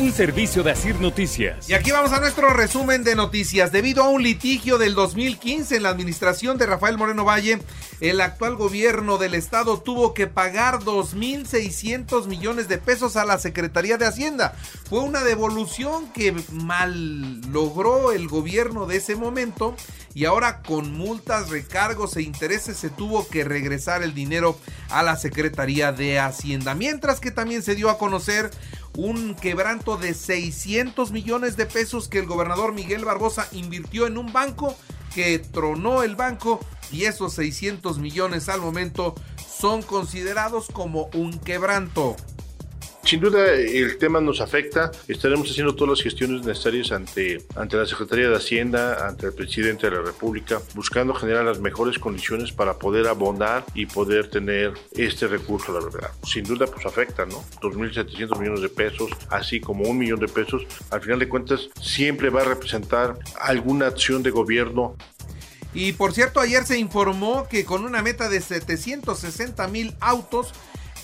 Un servicio de Asir Noticias. Y aquí vamos a nuestro resumen de noticias. Debido a un litigio del 2015 en la administración de Rafael Moreno Valle, el actual gobierno del estado tuvo que pagar 2.600 millones de pesos a la Secretaría de Hacienda. Fue una devolución que mal logró el gobierno de ese momento y ahora con multas, recargos e intereses se tuvo que regresar el dinero a la Secretaría de Hacienda. Mientras que también se dio a conocer un quebranto de 600 millones de pesos que el gobernador Miguel Barbosa invirtió en un banco que tronó el banco y esos 600 millones al momento son considerados como un quebranto. Sin duda el tema nos afecta. Estaremos haciendo todas las gestiones necesarias ante, ante la Secretaría de Hacienda, ante el presidente de la República, buscando generar las mejores condiciones para poder abonar y poder tener este recurso, la verdad. Sin duda pues afecta, ¿no? 2.700 millones de pesos, así como un millón de pesos. Al final de cuentas siempre va a representar alguna acción de gobierno y por cierto, ayer se informó que con una meta de 760 mil autos,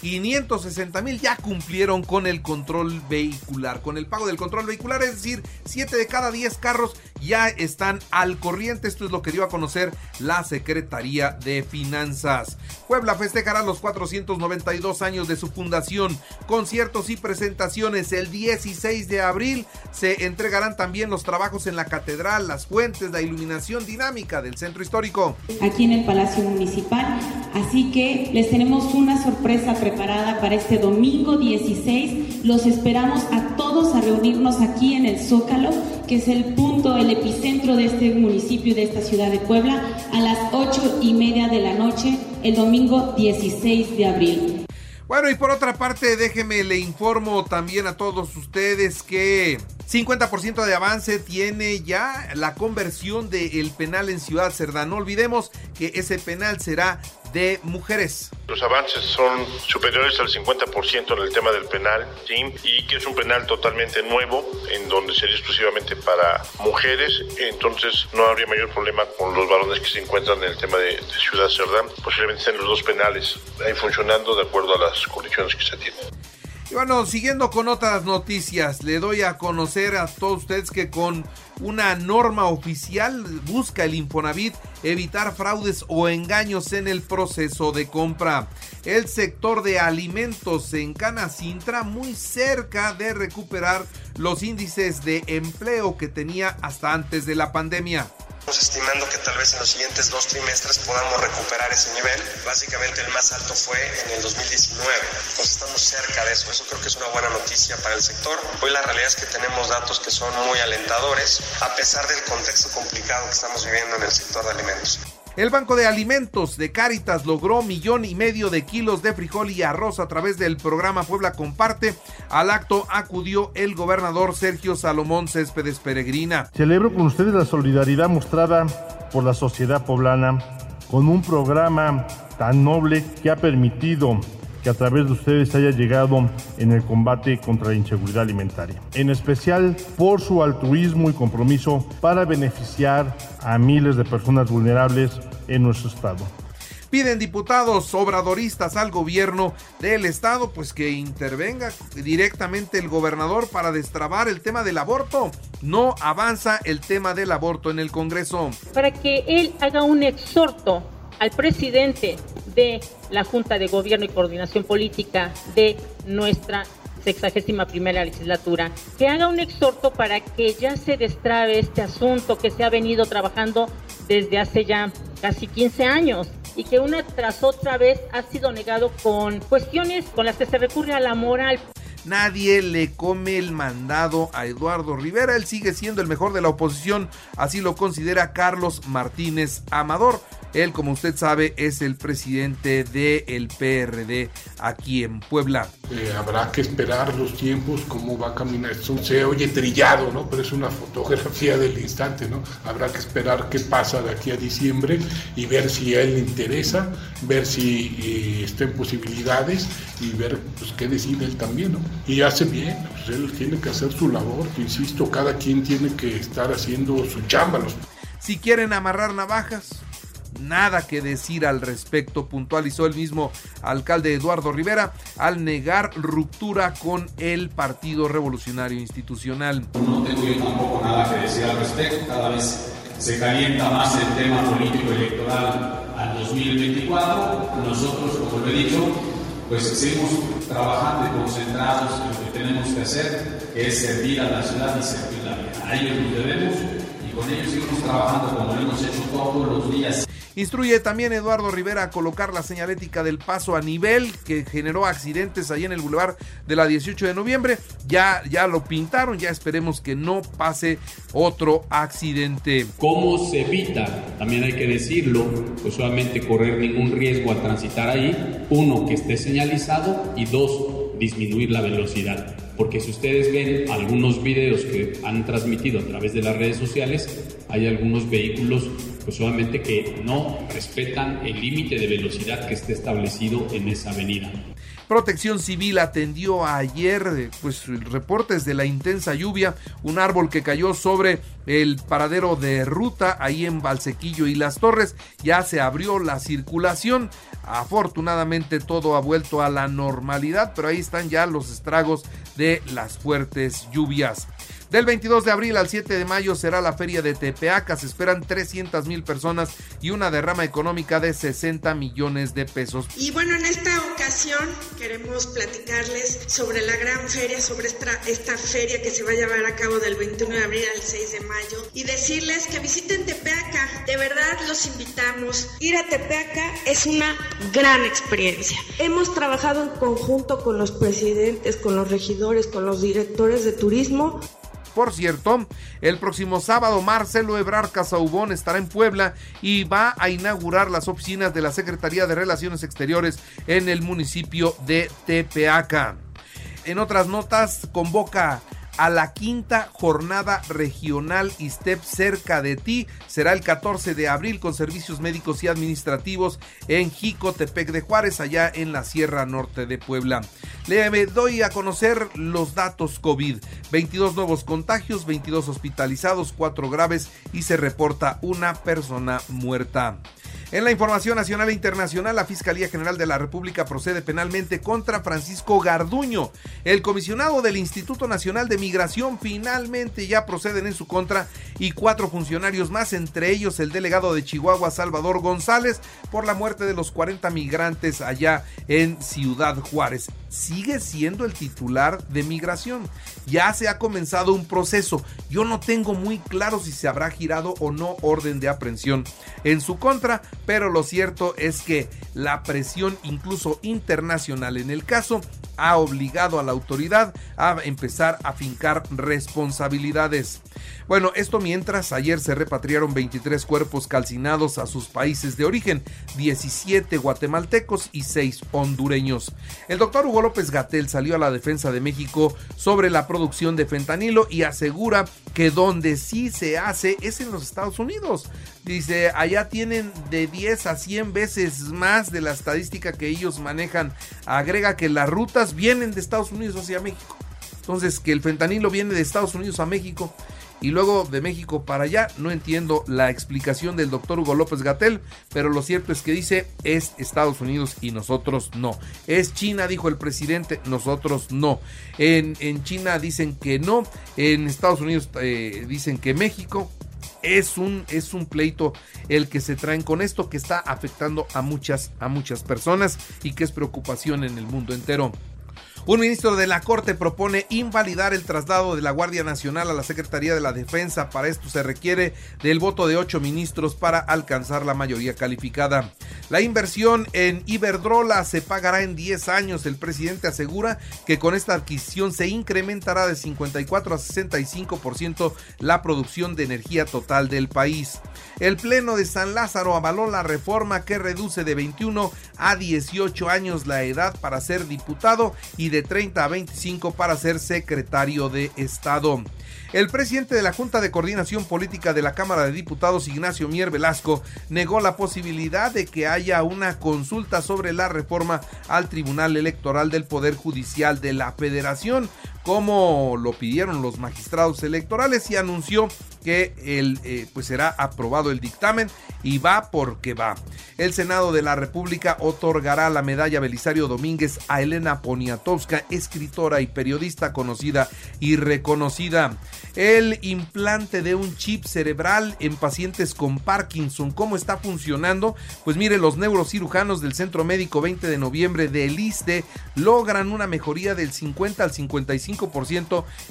560 mil ya cumplieron con el control vehicular, con el pago del control vehicular, es decir, 7 de cada 10 carros ya están al corriente. Esto es lo que dio a conocer la Secretaría de Finanzas. Puebla festejará los 492 años de su fundación. Conciertos y presentaciones el 16 de abril. Se entregarán también los trabajos en la catedral, las fuentes, la iluminación dinámica del centro histórico. Aquí en el Palacio Municipal. Así que les tenemos una sorpresa preparada para este domingo 16. Los esperamos a todos a reunirnos aquí en el Zócalo, que es el punto, el epicentro de este municipio y de esta ciudad de Puebla, a las ocho y media de la noche, el domingo 16 de abril. Bueno, y por otra parte, déjeme le informo también a todos ustedes que 50% de avance tiene ya la conversión del penal en Ciudad Cerdá. No olvidemos que ese penal será de mujeres. Los avances son superiores al 50% en el tema del penal, ¿sí? y que es un penal totalmente nuevo, en donde sería exclusivamente para mujeres, entonces no habría mayor problema con los varones que se encuentran en el tema de, Ciudad Cerdán, posiblemente estén los dos penales ahí funcionando de acuerdo a las condiciones que se tienen. Y bueno, siguiendo con otras noticias, le doy a conocer a todos ustedes que con una norma oficial busca el Infonavit evitar fraudes o engaños en el proceso de compra. El sector de alimentos en Canacintra muy cerca de recuperar los índices de empleo que tenía hasta antes de la pandemia. Estamos estimando que tal vez en los siguientes dos trimestres podamos recuperar ese nivel. Básicamente el más alto fue en el 2019. Entonces estamos cerca de eso. Eso creo que es una buena noticia para el sector. Hoy la realidad es que tenemos datos que son muy alentadores a pesar del contexto complicado que estamos viviendo en el sector de alimentos. El Banco de Alimentos de Cáritas logró millón y medio de kilos de frijol y arroz a través del programa Puebla Comparte. Al acto acudió el gobernador Sergio Salomón Céspedes Peregrina. Celebro con ustedes la solidaridad mostrada por la sociedad poblana con un programa tan noble que ha permitido que a través de ustedes haya llegado en el combate contra la inseguridad alimentaria. En especial por su altruismo y compromiso para beneficiar a miles de personas vulnerables en nuestro estado. Piden diputados obradoristas al gobierno del estado pues que intervenga directamente el gobernador para destrabar el tema del aborto. No avanza el tema del aborto en el Congreso. Para que él haga un exhorto al presidente de la Junta de Gobierno y Coordinación Política de nuestra sexagésima primera legislatura, que haga un exhorto para que ya se destrabe este asunto que se ha venido trabajando desde hace ya casi 15 años y que una tras otra vez ha sido negado con cuestiones con las que se recurre a la moral. Nadie le come el mandado a Eduardo Rivera. Él sigue siendo el mejor de la oposición. Así lo considera Carlos Martínez Amador. Él, como usted sabe, es el presidente del PRD aquí en Puebla. Eh, habrá que esperar los tiempos, cómo va a caminar. Esto se oye trillado, ¿no? Pero es una fotografía del instante, ¿no? Habrá que esperar qué pasa de aquí a diciembre y ver si a él le interesa, ver si eh, está en posibilidades y ver pues, qué decide él también, ¿no? Y hace bien, pues él tiene que hacer su labor, insisto, cada quien tiene que estar haciendo su chamba. Si quieren amarrar navajas, nada que decir al respecto, puntualizó el mismo alcalde Eduardo Rivera al negar ruptura con el Partido Revolucionario Institucional. No tengo yo tampoco nada que decir al respecto, cada vez se calienta más el tema político electoral al 2024. Nosotros, como lo he dicho, pues seguimos trabajando y concentrados en lo que tenemos que hacer, que es servir a la ciudad y servir la vida. A ellos nos debemos y con ellos seguimos trabajando como lo hemos hecho todos los días. Instruye también Eduardo Rivera a colocar la señalética del paso a nivel que generó accidentes ahí en el bulevar de la 18 de noviembre. Ya, ya lo pintaron, ya esperemos que no pase otro accidente. ¿Cómo se evita? También hay que decirlo, pues solamente correr ningún riesgo al transitar ahí. Uno, que esté señalizado y dos, disminuir la velocidad porque si ustedes ven algunos videos que han transmitido a través de las redes sociales, hay algunos vehículos pues solamente que no respetan el límite de velocidad que esté establecido en esa avenida. Protección Civil atendió ayer pues reportes de la intensa lluvia, un árbol que cayó sobre el paradero de ruta ahí en Valsequillo y Las Torres, ya se abrió la circulación. Afortunadamente todo ha vuelto a la normalidad, pero ahí están ya los estragos de las fuertes lluvias. Del 22 de abril al 7 de mayo será la feria de Tepeaca. Se esperan 300 mil personas y una derrama económica de 60 millones de pesos. Y bueno, en esta ocasión queremos platicarles sobre la gran feria, sobre esta, esta feria que se va a llevar a cabo del 21 de abril al 6 de mayo y decirles que visiten Tepeaca. De verdad los invitamos. Ir a Tepeaca es una gran experiencia. Hemos trabajado en conjunto con los presidentes, con los regidores, con los directores de turismo por cierto, el próximo sábado Marcelo Ebrar Casaubón estará en Puebla y va a inaugurar las oficinas de la Secretaría de Relaciones Exteriores en el municipio de Tepeaca. En otras notas, convoca a la quinta jornada regional ISTEP cerca de ti. Será el 14 de abril con servicios médicos y administrativos en Jicotepec de Juárez, allá en la Sierra Norte de Puebla. Le doy a conocer los datos COVID. 22 nuevos contagios, 22 hospitalizados, 4 graves y se reporta una persona muerta. En la información nacional e internacional, la Fiscalía General de la República procede penalmente contra Francisco Garduño. El comisionado del Instituto Nacional de Migración finalmente ya proceden en su contra y cuatro funcionarios más, entre ellos el delegado de Chihuahua, Salvador González, por la muerte de los 40 migrantes allá en Ciudad Juárez. Sigue siendo el titular de migración. Ya se ha comenzado un proceso. Yo no tengo muy claro si se habrá girado o no orden de aprehensión en su contra, pero lo cierto es que la presión incluso internacional en el caso ha obligado a la autoridad a empezar a fincar responsabilidades. Bueno, esto mientras ayer se repatriaron 23 cuerpos calcinados a sus países de origen, 17 guatemaltecos y 6 hondureños. El doctor Hugo López Gatel salió a la defensa de México sobre la producción de fentanilo y asegura que donde sí se hace es en los Estados Unidos. Dice, allá tienen de 10 a 100 veces más de la estadística que ellos manejan. Agrega que las rutas vienen de Estados Unidos hacia México. Entonces, que el fentanilo viene de Estados Unidos a México y luego de México para allá. No entiendo la explicación del doctor Hugo López Gatel, pero lo cierto es que dice es Estados Unidos y nosotros no. Es China, dijo el presidente, nosotros no. En, en China dicen que no, en Estados Unidos eh, dicen que México. Es un, es un pleito el que se traen con esto que está afectando a muchas, a muchas personas y que es preocupación en el mundo entero. Un ministro de la Corte propone invalidar el traslado de la Guardia Nacional a la Secretaría de la Defensa. Para esto se requiere del voto de ocho ministros para alcanzar la mayoría calificada. La inversión en Iberdrola se pagará en 10 años. El presidente asegura que con esta adquisición se incrementará de 54 a 65% la producción de energía total del país. El Pleno de San Lázaro avaló la reforma que reduce de 21 a 18 años la edad para ser diputado y de 30 a 25 para ser secretario de Estado. El presidente de la Junta de Coordinación Política de la Cámara de Diputados, Ignacio Mier Velasco, negó la posibilidad de que haya una consulta sobre la reforma al Tribunal Electoral del Poder Judicial de la Federación como lo pidieron los magistrados electorales y anunció que el, eh, pues será aprobado el dictamen y va porque va. El Senado de la República otorgará la medalla Belisario Domínguez a Elena Poniatowska, escritora y periodista conocida y reconocida. El implante de un chip cerebral en pacientes con Parkinson, ¿cómo está funcionando? Pues mire, los neurocirujanos del Centro Médico 20 de noviembre del ISTE logran una mejoría del 50 al 55%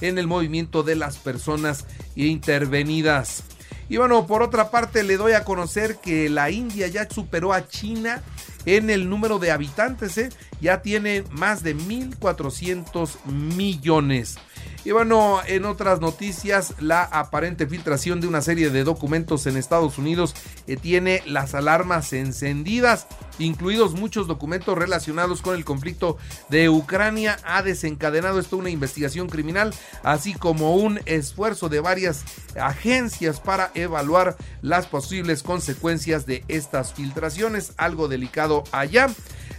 en el movimiento de las personas intervenidas y bueno, por otra parte le doy a conocer que la India ya superó a China en el número de habitantes, ¿eh? ya tiene más de 1.400 millones. Y bueno, en otras noticias, la aparente filtración de una serie de documentos en Estados Unidos eh, tiene las alarmas encendidas, incluidos muchos documentos relacionados con el conflicto de Ucrania. Ha desencadenado esto una investigación criminal, así como un esfuerzo de varias agencias para evaluar las posibles consecuencias de estas filtraciones, algo delicado allá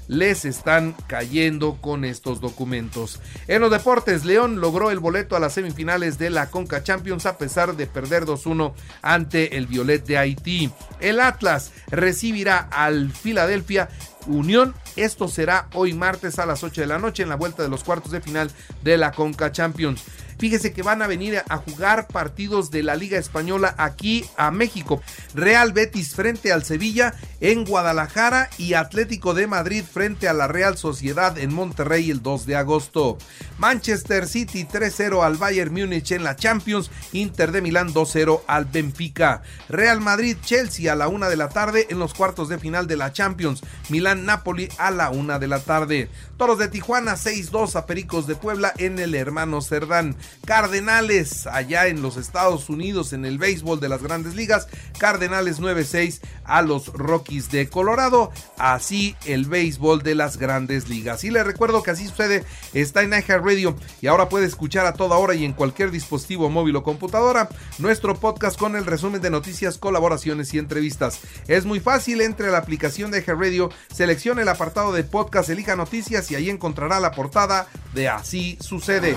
les están cayendo con estos documentos. En los deportes, León logró el boleto a las semifinales de la Conca Champions a pesar de perder 2-1 ante el Violet de Haití. El Atlas recibirá al Philadelphia Unión. Esto será hoy martes a las 8 de la noche en la vuelta de los cuartos de final de la Conca Champions. Fíjese que van a venir a jugar partidos de la Liga Española aquí a México. Real Betis frente al Sevilla en Guadalajara y Atlético de Madrid frente a la Real Sociedad en Monterrey el 2 de agosto. Manchester City 3-0 al Bayern Múnich en la Champions. Inter de Milán 2-0 al Benfica. Real Madrid Chelsea a la 1 de la tarde en los cuartos de final de la Champions. Milán Napoli a la 1 de la tarde. Toros de Tijuana 6-2 a Pericos de Puebla en el Hermano Cerdán. Cardenales allá en los Estados Unidos en el béisbol de las grandes ligas. Cardenales 9-6 a los Rockies de Colorado. Así el béisbol de las grandes ligas. Y le recuerdo que así sucede. Está en iHeart Radio y ahora puede escuchar a toda hora y en cualquier dispositivo móvil o computadora nuestro podcast con el resumen de noticias, colaboraciones y entrevistas. Es muy fácil. Entre a la aplicación de iHeart Radio, seleccione el apartado de podcast, elija noticias y ahí encontrará la portada de Así sucede.